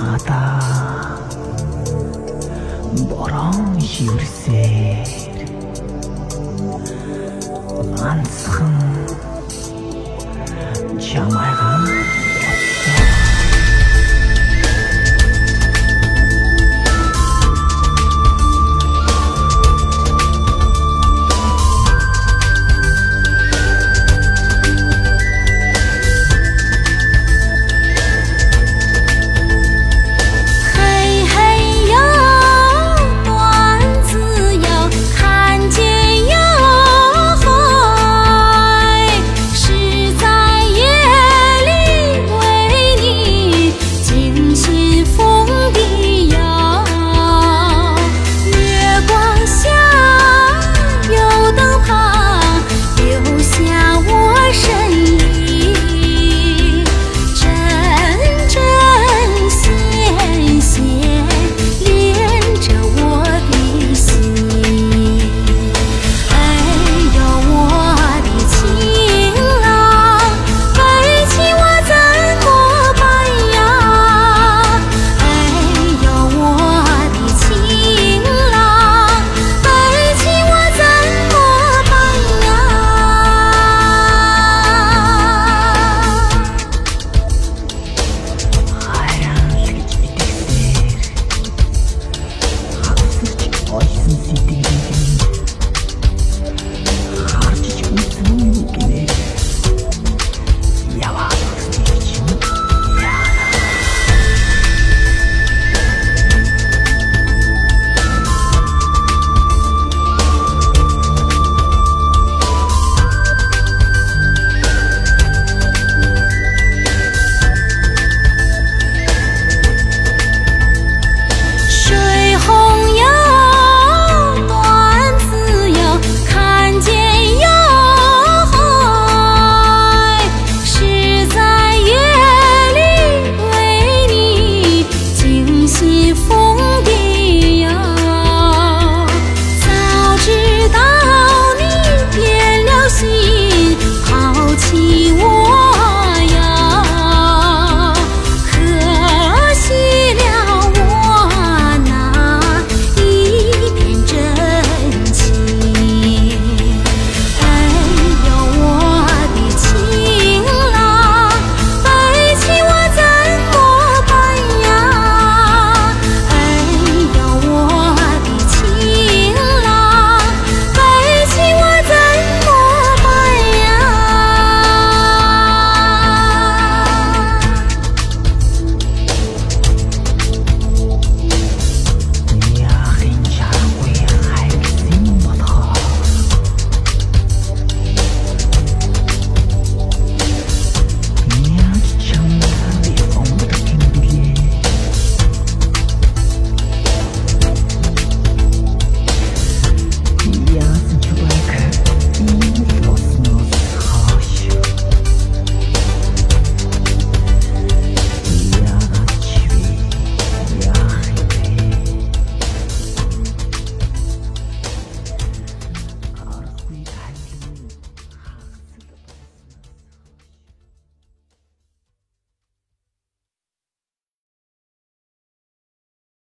Гадаа борон хивэрсээр ганцхан чамайг